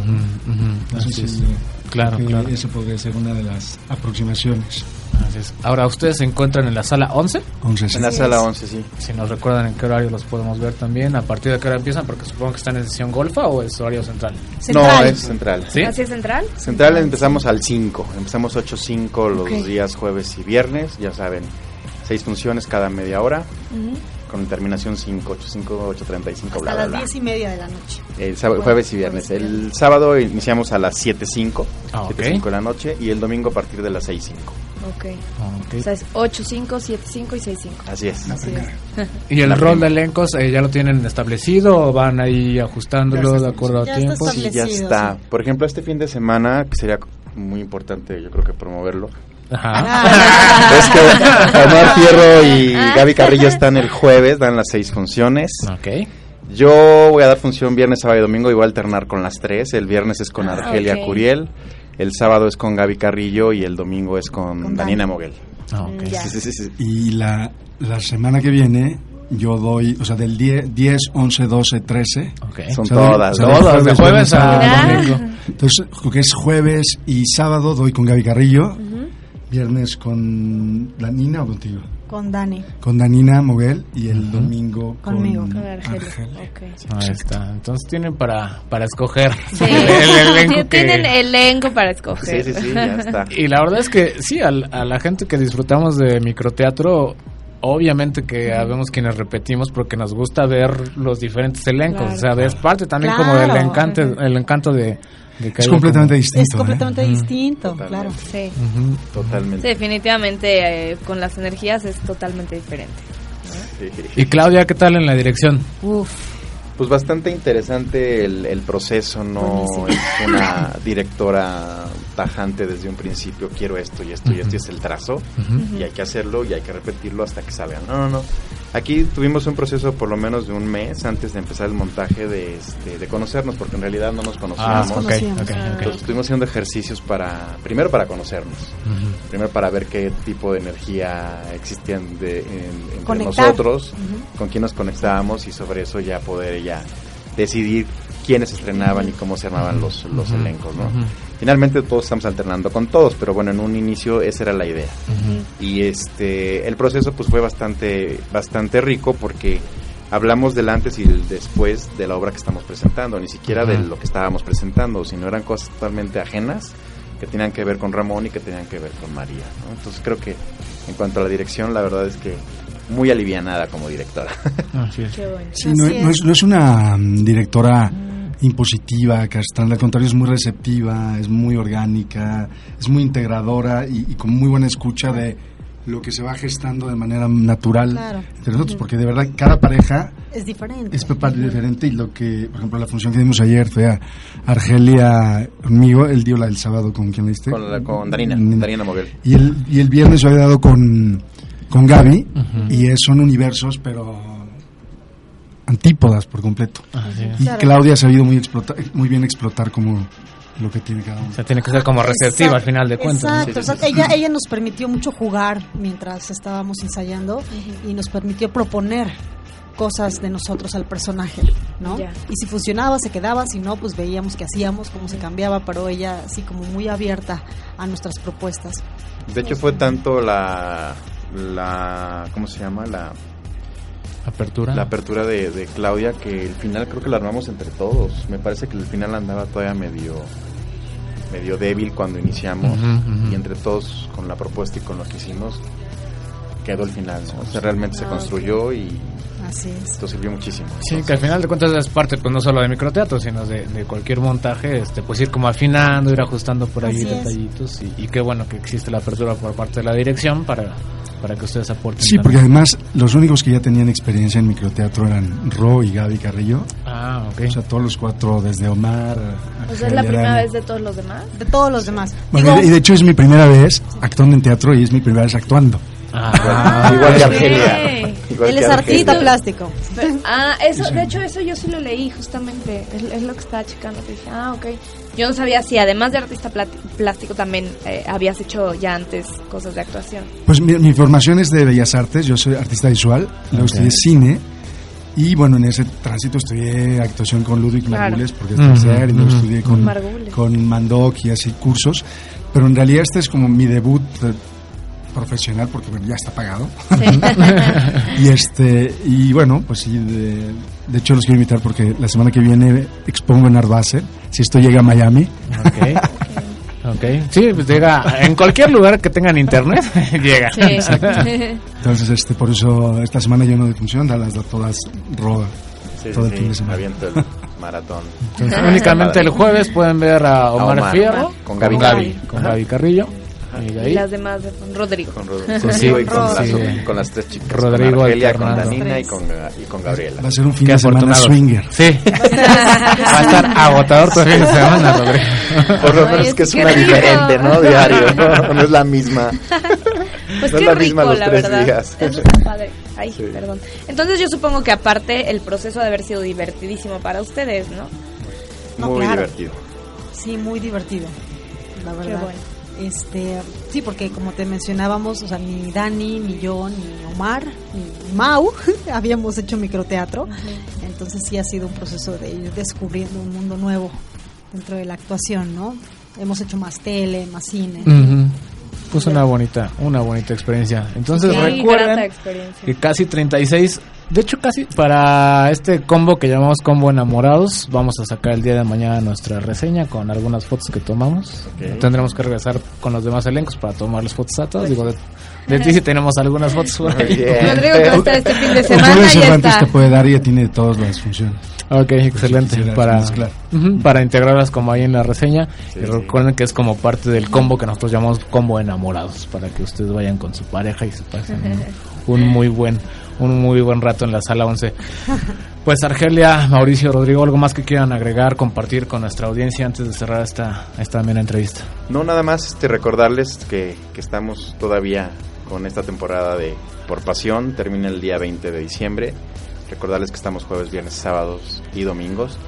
E: Así
L: si-
E: es. Claro, claro.
L: Eso podría ser una de las aproximaciones.
E: Así es. Ahora, ¿ustedes se encuentran en la sala 11?
L: 11, sí.
M: En la sala 11, sí.
E: Si nos recuerdan en qué horario los podemos ver también, a partir de qué hora empiezan, porque supongo que están en sesión golfa o es horario central.
M: No, es central.
E: ¿Sí?
F: ¿Así es central?
M: Central empezamos al 5, empezamos 8-5 los
F: Ok.
M: días jueves y viernes, ya saben, seis funciones cada media hora,
K: Ujú.
M: con terminación 5, 8-5, 8-35, bla,
K: Hasta
M: bla,
K: las
M: bla.
K: diez y media de la noche.
M: El sábado, jueves y viernes. El sábado iniciamos a las 7.05,
E: Ah, ok.
M: 7.05 de la noche, y el domingo a partir de las 6.05.
F: Ok.
E: Ok.
F: O sea, es 8, 5, 7, 5 y 6, 5.
M: Así es.
F: Así es.
E: ¿Y el rol de elencos eh, ya lo tienen establecido o van ahí ajustándolo de acuerdo a tiempo?
M: Sí, ya está. Por ejemplo, este fin de semana, que sería muy importante, yo creo que promoverlo.
E: Ajá.
M: es que Omar Fierro y Gaby Carrillo están el jueves, dan las seis funciones.
E: Ok.
M: Yo voy a dar función viernes, sábado y domingo y voy a alternar con las tres. El viernes es con
F: Ah,
M: Argelia. Curiel, el sábado es con Gaby Carrillo y el domingo es con, Daniela Moguel.
E: Ah,
F: Mm,
M: Sí, sí, sí, sí.
L: Y la, la semana que viene yo doy, o sea, del 10, 10 11, 12, 13.
M: Son
L: O sea, doy-
M: todas, todas, de jueves a domingo.
L: Entonces, lo que es jueves y sábado doy con Gaby Carrillo. Viernes con Danina o contigo.
K: Con Dani.
L: Con Danina Moguel y el domingo
K: Conmigo.
L: con
K: Con
F: Argelia.
E: Ahí está. Entonces tienen para, para escoger
F: Sí.
E: el elenco que-
F: Tienen elenco para escoger.
E: Y la verdad es que sí, al- a, la gente que disfrutamos de microteatro, obviamente que habemos quienes repetimos porque nos gusta ver los diferentes elencos.
K: Claro.
E: O sea, es parte también
K: Claro.
E: como del encanto, el encanto de,
L: Es completamente
E: como-
L: distinto.
K: Es completamente distinto, claro.
F: Sí.
M: Totalmente.
F: Sí, definitivamente eh, con las energías es totalmente diferente.
E: Y Claudia, ¿qué tal en la dirección?
F: Uf.
M: Pues bastante interesante el, el proceso, no
F: Buenísimo.
M: es una directora tajante desde un principio, quiero esto y esto y esto y es el trazo y hay que hacerlo y hay que repetirlo hasta que salga. No, no, no. Aquí tuvimos un proceso por lo menos de un mes antes de empezar el montaje de, este, de conocernos, porque en realidad no nos conocíamos.
E: Ah, ok, ok, ok.
M: Entonces estuvimos haciendo ejercicios para, primero para conocernos, primero para ver qué tipo de energía existía en- de- en- entre
K: Conectar.
M: nosotros, con quién nos conectábamos y sobre eso ya poder ya decidir quiénes estrenaban y cómo se armaban los, los elencos, ¿no? Finalmente todos estamos alternando con todos, pero bueno, en un inicio esa era la idea. Y este el proceso pues fue bastante bastante rico porque hablamos del antes y el después de la obra que estamos presentando, ni siquiera de lo que estábamos presentando, sino eran cosas totalmente ajenas que tenían que ver con Ramón y que tenían que ver con María, ¿no? Entonces creo que en cuanto a la dirección, la verdad es que muy alivianada como directora.
E: Así es.
L: Sí, no, no es, no es una mm, directora impositiva, castrante, al contrario es muy receptiva, es muy orgánica, es muy integradora y, y con muy buena escucha de lo que se va gestando de manera natural
K: Claro.
L: entre nosotros, porque de verdad cada pareja
K: Es diferente.
L: es papá diferente y lo que, por ejemplo, la función que dimos ayer fue a Argelia conmigo, él dio la del sábado con quien le diste.
M: con, la- con Darina. Darina Moguel.
L: Y el, y el viernes había dado con, con Gaby
E: Ujú.
L: y es- son universos, pero antípodas por completo.
E: Es.
L: Y
K: Claro.
L: Claudia ha sabido muy, explotar, muy bien explotar como lo que tiene cada uno.
E: O sea, tiene que ser como receptiva al final de cuentas. ¿no?
K: Exacto, sea, ella, ella nos permitió mucho jugar mientras estábamos ensayando y nos permitió proponer cosas de nosotros al personaje, ¿no? Y si funcionaba, se quedaba, si no, pues veíamos qué hacíamos, cómo se cambiaba, pero ella así como muy abierta a nuestras propuestas.
M: De hecho fue tanto la la ¿cómo se llama? la
E: Apertura.
M: la apertura de, de Claudia que el final creo que la armamos entre todos. Me parece que el final andaba todavía medio medio débil cuando iniciamos y entre todos con la propuesta y con lo que hicimos quedó el final. ¿no? O sea, realmente se
K: Ah,
M: construyó y
K: Así es.
M: esto sirvió muchísimo.
E: Sí, que al final de cuentas es parte, pues no solo de microteatro, sino de, de cualquier montaje, este, pues ir como afinando, ir ajustando por ahí
K: Así
E: detallitos y, y qué bueno que existe la apertura por parte de la dirección para, para que ustedes aporten.
L: Sí,
E: también.
L: porque además los únicos que ya tenían experiencia en microteatro eran Ro y Gaby Carrillo.
E: Ah, ok.
L: O sea, todos los cuatro, desde Omar.
F: O sea, es la primera vez de todos los demás.
K: De todos los demás.
L: Bueno,
K: Digo,
L: y de hecho es mi primera vez actuando en teatro y es mi primera vez actuando.
E: Ah,
M: igual que. Argelia. Igual
K: él
M: que
K: es artista plástico.
F: Ah, eso, de hecho, eso yo sí lo leí justamente. Es, es lo que estaba checando. dije, ah, ok. Yo no sabía si además de artista plástico también eh, habías hecho ya antes cosas de actuación.
L: Pues mi, mi formación es de Bellas Artes, yo soy artista visual, luego
E: Ok.
L: estudié cine y bueno, en ese tránsito estudié actuación con Ludwig
F: Claro.
L: Margules porque es tercer, y luego estudié con,
F: Margules.
L: con Mandoc y así cursos, pero en realidad este es como mi debut eh, profesional porque bueno, ya está pagado. y este y bueno, pues sí, de, de hecho los quiero invitar porque la semana que viene expongo en Art Basel, si esto llega a Miami.
E: Ok. Ok. Sí, pues llega en cualquier lugar que tengan internet, llega.
F: Sí.
L: Entonces, este, por eso esta semana yo no de función, da las da todas roda.
M: Sí,
L: todo
M: sí,
L: el fin de semana.
M: aviento el maratón.
E: Entonces, únicamente el jueves pueden ver a Omar,
M: Omar,
E: Fierro
M: con Gaby
E: con. Gaby, con Gaby Carrillo. Y
F: las demás de Rodrigo.
M: Con, Rod-
E: Pues
M: conmigo
E: sí,
M: y con,
E: sí.
M: las, con las tres chicas.
E: Rodrigo
M: con Argelia, con. Danina y con, y con Gabriela.
L: Va a ser un fin
E: Qué
L: de semana swinger.
E: Sí. Va a estar agotador todo el fin de semana, Rodrigo.
M: Por lo menos
F: es
M: que es una
F: rico.
M: diferente, ¿no? Diario, ¿no? No es la misma.
F: Pues
M: No es
F: qué
M: la
F: rico,
M: misma los
F: la
M: tres
F: verdad.
M: días.
F: Padre. Ay,
M: Sí.
F: perdón. Entonces yo supongo que aparte el proceso de haber sido divertidísimo para ustedes, ¿no?
K: No,
M: Muy
K: claro.
M: divertido.
K: Sí, muy divertido, la
F: Qué
K: verdad.
F: bueno.
K: Este, sí, porque como te mencionábamos, o sea, ni Dani, ni yo, ni Omar, ni Mau habíamos hecho microteatro. Entonces sí ha sido un proceso de ir descubriendo un mundo nuevo dentro de la actuación, ¿no? Hemos hecho más tele, más cine.
E: Pues una bonita, una bonita experiencia. Entonces
F: Sí,
E: recuerden
F: experiencia.
E: que casi 36, de hecho casi para este combo que llamamos combo enamorados, vamos a sacar el día de mañana nuestra reseña con algunas fotos que tomamos. Tendremos que regresar con los demás elencos para tomar las fotos a todos. Digo, de, de ti sí tenemos algunas fotos por ahí.
F: Rodrigo que va a estar este fin de semana ya
L: Cervantes
F: está.
L: te puede dar y ya tiene todas las funciones.
E: Ok, excelente. Para, integrarlas como ahí en la reseña.
M: Sí,
E: y recuerden que es como parte del combo que nosotros llamamos combo enamorados. Para que ustedes vayan con su pareja y se pasen un, un muy buen un muy buen rato en la sala 11. Pues Argelia, Mauricio, Rodrigo, ¿algo más que quieran agregar, compartir con nuestra audiencia antes de cerrar esta, esta amena entrevista?
M: No, nada más este, recordarles que, que estamos todavía con esta temporada de Por Pasión. Termina el día 20 de diciembre. Recordarles que estamos jueves, viernes, sábados y domingos.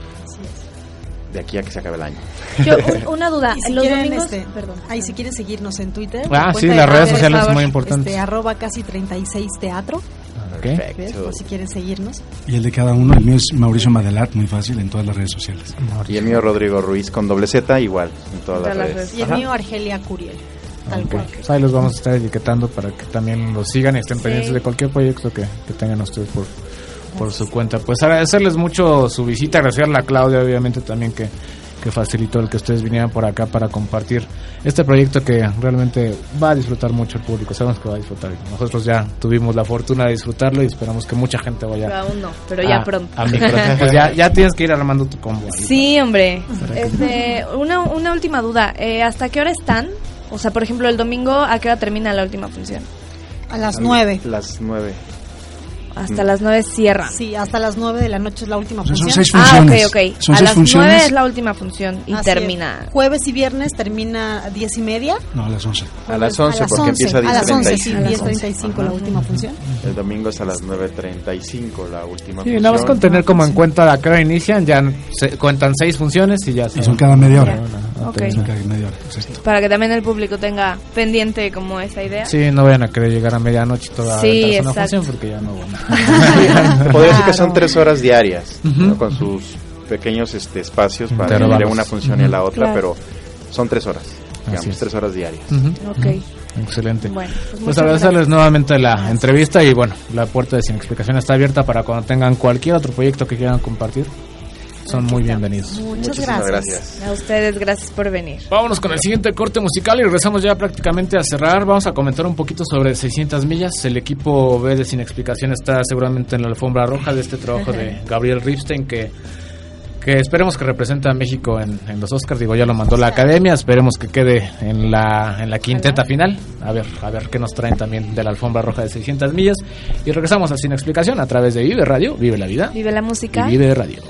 M: De aquí a que se acabe el año.
F: Yo, un- una duda,
K: si
F: los
K: quieren,
F: domingos,
K: este,
F: perdón.
K: Ahí si quieren seguirnos en Twitter.
E: Ah,
K: la
E: sí, las
K: de
E: redes sociales
K: por
E: muy
K: favor,
E: importantes.
K: Este, arroba casi 36 teatro.
M: Perfecto.
K: Por si quieren seguirnos.
L: Y el de cada uno, el mío es Mauricio Madelat, muy fácil en todas las redes sociales.
M: Y el mío Rodrigo Ruiz con doble Z, igual en todas
F: En
M: las
F: todas las
M: redes.
F: redes.
K: Y el
M: Ajá.
K: mío Argelia Curiel. Tal cual.
E: Pues ahí los vamos a estar etiquetando para que también los sigan y estén
F: Sí.
E: pendientes de cualquier proyecto que, que tengan ustedes por, por su cuenta. Pues agradecerles mucho su visita, agradecerle a Claudia obviamente también que, que facilitó el que ustedes vinieran por acá para compartir este proyecto que realmente va a disfrutar mucho el público, sabemos que va a disfrutar. Nosotros ya tuvimos la fortuna de disfrutarlo y esperamos que mucha gente
F: Pero
E: vaya
F: aún no, pero ya
E: a-
F: pronto.
E: a pues ya, ya tienes que ir armando tu combo. ahí.
F: Sí, hombre. Este, una, una última duda. Eh, ¿Hasta qué hora están? O sea, por ejemplo, el domingo, ¿a qué hora termina la última función?
K: A las 9.
M: Las nueve.
F: Hasta las 9 cierra.
K: Sí, hasta las 9 de la noche es la última
L: O sea, son
K: función.
L: seis
F: Ah, ok,
L: funciones.
F: ok.
L: Son
F: a
L: seis
F: las
L: funciones.
F: 9 es la última función y
K: Así
F: termina.
K: es. Jueves y viernes termina a 10 y media.
L: No, a las 11.
M: A las 11
K: a las
M: porque
K: 11,
M: empieza a
K: A las 11, sí,
M: 10.35.
K: 10.35 la última función.
M: El domingo es a las 9.35 la última
E: Sí,
M: función.
E: nada más con tener como en cuenta a qué hora inician, ya se cuentan seis funciones y ya
L: Y
E: se
L: son cada media hora. Media hora. exacto.
F: Para que también el público tenga pendiente como esa idea.
E: Sí, no vayan a querer llegar a medianoche toda
F: Sí,
E: una función porque ya no van.
M: Podría decir que son tres horas diarias, con sus pequeños este, espacios para ir de una función y a la otra,
F: Claro.
M: pero son tres horas, digamos, tres horas diarias.
F: Ok.
E: Excelente.
F: Bueno, pues
E: Pues agradecerles nuevamente la entrevista y bueno, la puerta de Sin Explicación está abierta para cuando tengan cualquier otro proyecto que quieran compartir. Son muy bienvenidos.
K: Muchas gracias.
M: gracias.
F: A ustedes, gracias por venir.
E: Vámonos con el siguiente corte musical y regresamos ya prácticamente a cerrar. Vamos a comentar un poquito sobre 600 millas. El equipo B de Sin Explicación está seguramente en la alfombra roja de este trabajo de Gabriel Ripstein que, que esperemos que represente a México en, en los Oscars. Digo, ya lo mandó la academia, esperemos que quede en la, en la quinteta final. A ver, a ver qué nos traen también de la alfombra roja de 600 millas. Y regresamos a Sin Explicación a través de Vive Radio, Vive la Vida
F: Vive la
E: y
F: música.
E: Vive Radio.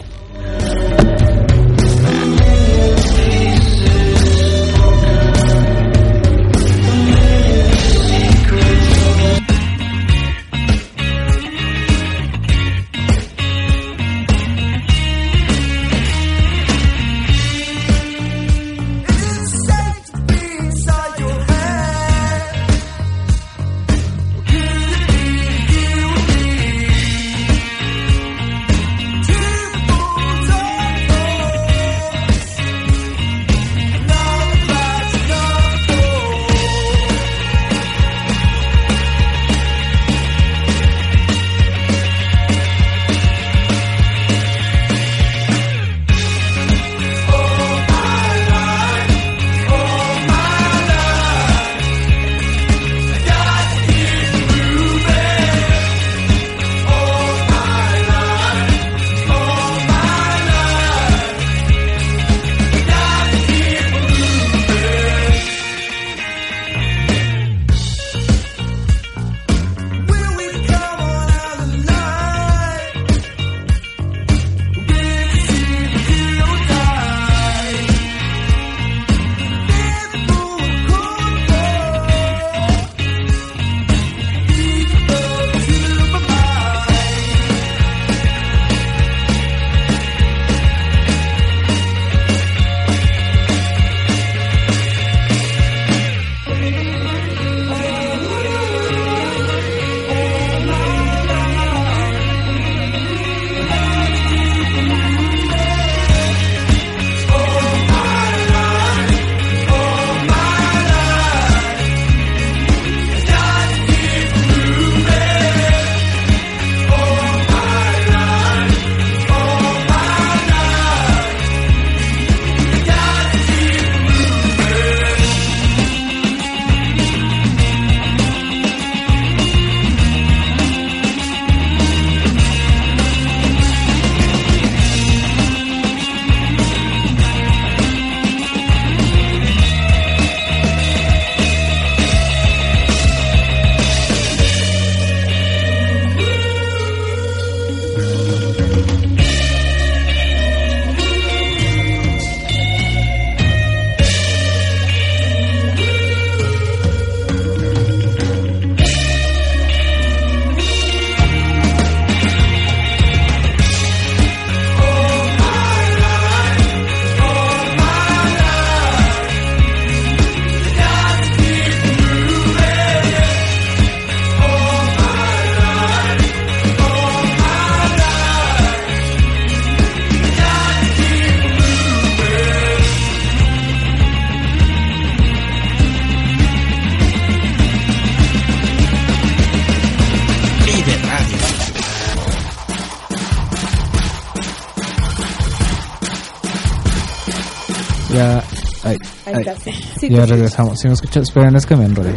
E: Ay,
F: sí. Sí,
E: ya regresamos. Si me escuchas, esperen, es que me enredé.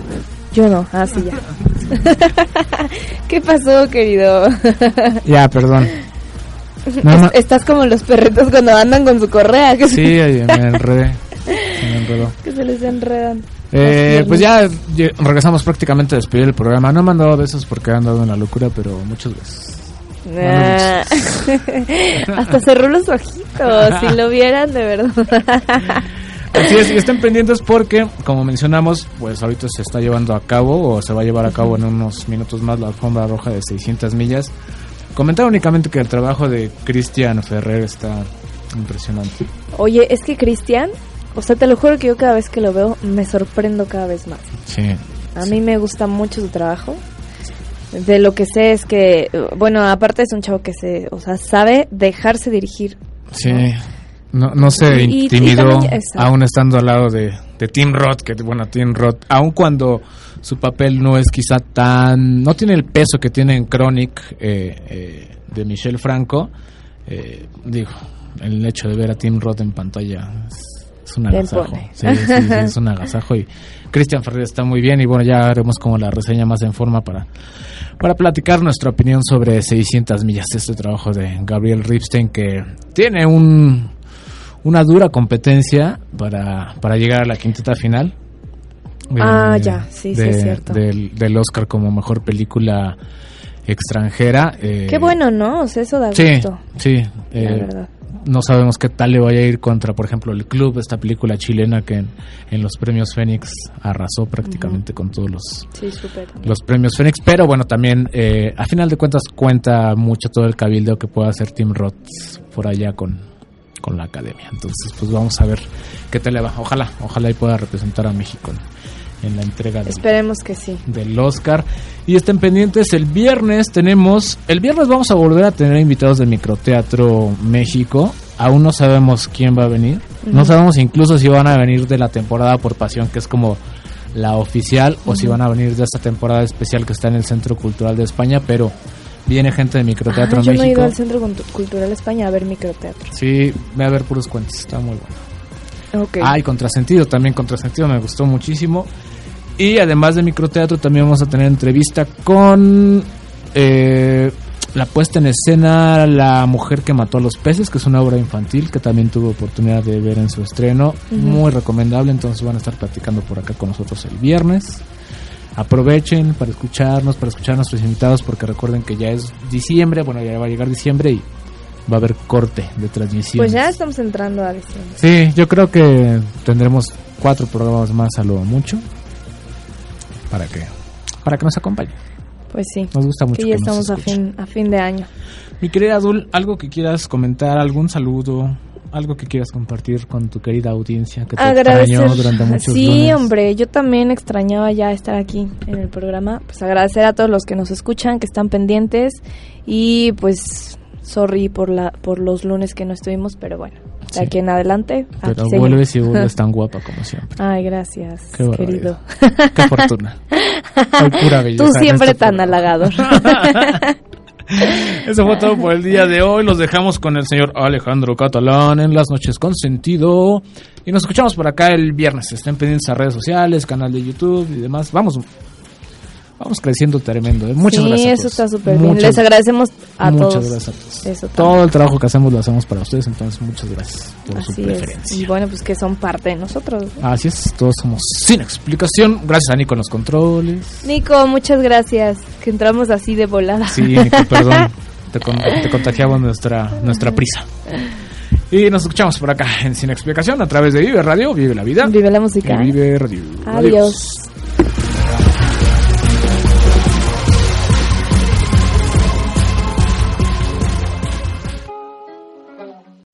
F: Yo no, ah, sí, ya. ¿Qué pasó, querido?
E: Ya, perdón. Nada más-
F: Estás como los perritos cuando andan con su correa. Que
E: Sí,
F: se,
E: me enredé. Se me enredó.
F: que se les enredan.
E: Eh, pues ya regresamos prácticamente a despedir el programa. No han dado besos porque han dado una locura, pero muchas veces.
F: Ah. Hasta cerró los ojitos. Si lo vieran, de verdad.
E: Así es, y estén pendientes porque, como mencionamos, pues ahorita se está llevando a cabo o se va a llevar a cabo en unos minutos más la alfombra roja de 600 millas. Comentar únicamente que el trabajo de Cristian Ferrer está impresionante.
F: Oye, es que Cristian, o sea, te lo juro que yo cada vez que lo veo me sorprendo cada vez más.
E: Sí.
F: A mí me gusta mucho su trabajo. De lo que sé es que, bueno, aparte es un chavo que se, o sea, sabe dejarse dirigir.
E: Sí. No, no se
F: Y- y
E: intimidó,
F: exacto.
E: aún estando al lado de, de Tim Roth, que bueno, Tim Roth, aun cuando su papel no es quizá tan, no tiene el peso que tiene en Chronic eh, eh, de Michel Franco, eh, digo, el hecho de ver a Tim Roth en pantalla es, es un agasajo. Sí, sí, sí, es un agasajo y Christian Ferrer está muy bien y bueno, ya haremos como la reseña más en forma para para platicar nuestra opinión sobre 600 millas, este trabajo de Gabriel Ripstein que tiene un, una dura competencia para, para llegar a la quinteta final.
F: Ah,
E: Eh,
F: ya, sí, sí, es cierto.
E: Del, del Oscar como mejor película extranjera. eh,
F: Qué bueno, ¿no? O sea, eso da
E: Sí,
F: gusto.
E: sí.
F: La
E: eh,
F: verdad.
E: no sabemos qué tal le vaya a ir contra, por ejemplo, El Club, esta película chilena que en, en los premios Fénix arrasó prácticamente con todos los,
F: Sí,
E: los premios Fénix, pero bueno, también eh, a final de cuentas cuenta mucho todo el cabildeo que pueda hacer Tim Roth por allá con, con la academia. Entonces, pues vamos a ver qué tal le va. Ojalá, ojalá y pueda representar a México en, en la entrega del,
F: Esperemos que sí.
E: del Oscar. Y estén pendientes, el viernes tenemos, el viernes vamos a volver a tener invitados del Microteatro México. Aún no sabemos quién va a venir. No sabemos incluso si van a venir de la temporada por pasión, que es como la oficial, o si van a venir de esta temporada especial que está en el Centro Cultural de España, pero viene gente de Microteatro
F: Ah, yo no he
E: México.
F: ido al Centro Cultu- Cultural España a ver microteatro.
E: Sí, ve a ver puros cuentos, está muy bueno.
F: Ok.
E: Ah, y Contrasentido, también Contrasentido me gustó muchísimo. Y además de microteatro, también vamos a tener entrevista con eh, la puesta en escena La mujer que mató a los peces, que es una obra infantil que también tuve oportunidad de ver en su estreno. Muy recomendable, entonces van a estar platicando por acá con nosotros el viernes. Aprovechen para escucharnos, para escuchar a nuestros invitados, porque recuerden que ya es diciembre, bueno, ya va a llegar diciembre y va a haber corte de transmisión.
F: Pues ya estamos entrando a diciembre.
E: Sí, yo creo que tendremos cuatro programas más a lo mucho para que para que nos acompañen.
F: Pues sí.
E: Nos gusta mucho
F: Que ya
E: que nos
F: estamos a fin, a fin de año.
E: Mi querida Dul, algo que quieras comentar, algún saludo, algo que quieras compartir con tu querida audiencia que te extrañó durante muchos
F: sí,
E: lunes.
F: hombre, yo también extrañaba ya estar aquí en el programa. Pues agradecer a todos los que nos escuchan, que están pendientes y pues sorry por la por los lunes que no estuvimos, pero bueno, de
E: Sí.
F: aquí en adelante.
E: Pero
F: aquí
E: vuelves y vuelves tan guapa como siempre.
F: Ay, gracias,
E: Qué
F: querido.
E: Qué fortuna. Ay, pura belleza
F: Tú siempre tan halagador.
E: Eso fue todo por el día de hoy. Los dejamos con el señor Alejandro Catalán en las noches con sentido. Y nos escuchamos por acá el viernes. Estén pendientes a redes sociales, canal de YouTube y demás. Vamos, vamos creciendo tremendo. ¿eh? Muchas
F: sí,
E: gracias. a
F: eso está súper bien.
E: Muchas-
F: Les agradecemos a
E: muchas
F: todos.
E: gracias a todos.
F: Eso
E: Todo el trabajo que hacemos lo hacemos para ustedes. Entonces, muchas gracias por su
F: Así
E: preferencia.
F: es. Y bueno, pues que son parte de nosotros.
E: Así es, todos somos sin explicación. Gracias a Nico en los controles.
F: Nico, muchas gracias. Que entramos así de volada.
E: Sí, Nico, perdón. Te, con- te contagiamos nuestra, nuestra prisa. Y nos escuchamos por acá en Sin Explicación a través de Vive Radio, Vive la Vida.
F: Vive la música.
E: Y Vive Radio.
F: Adiós.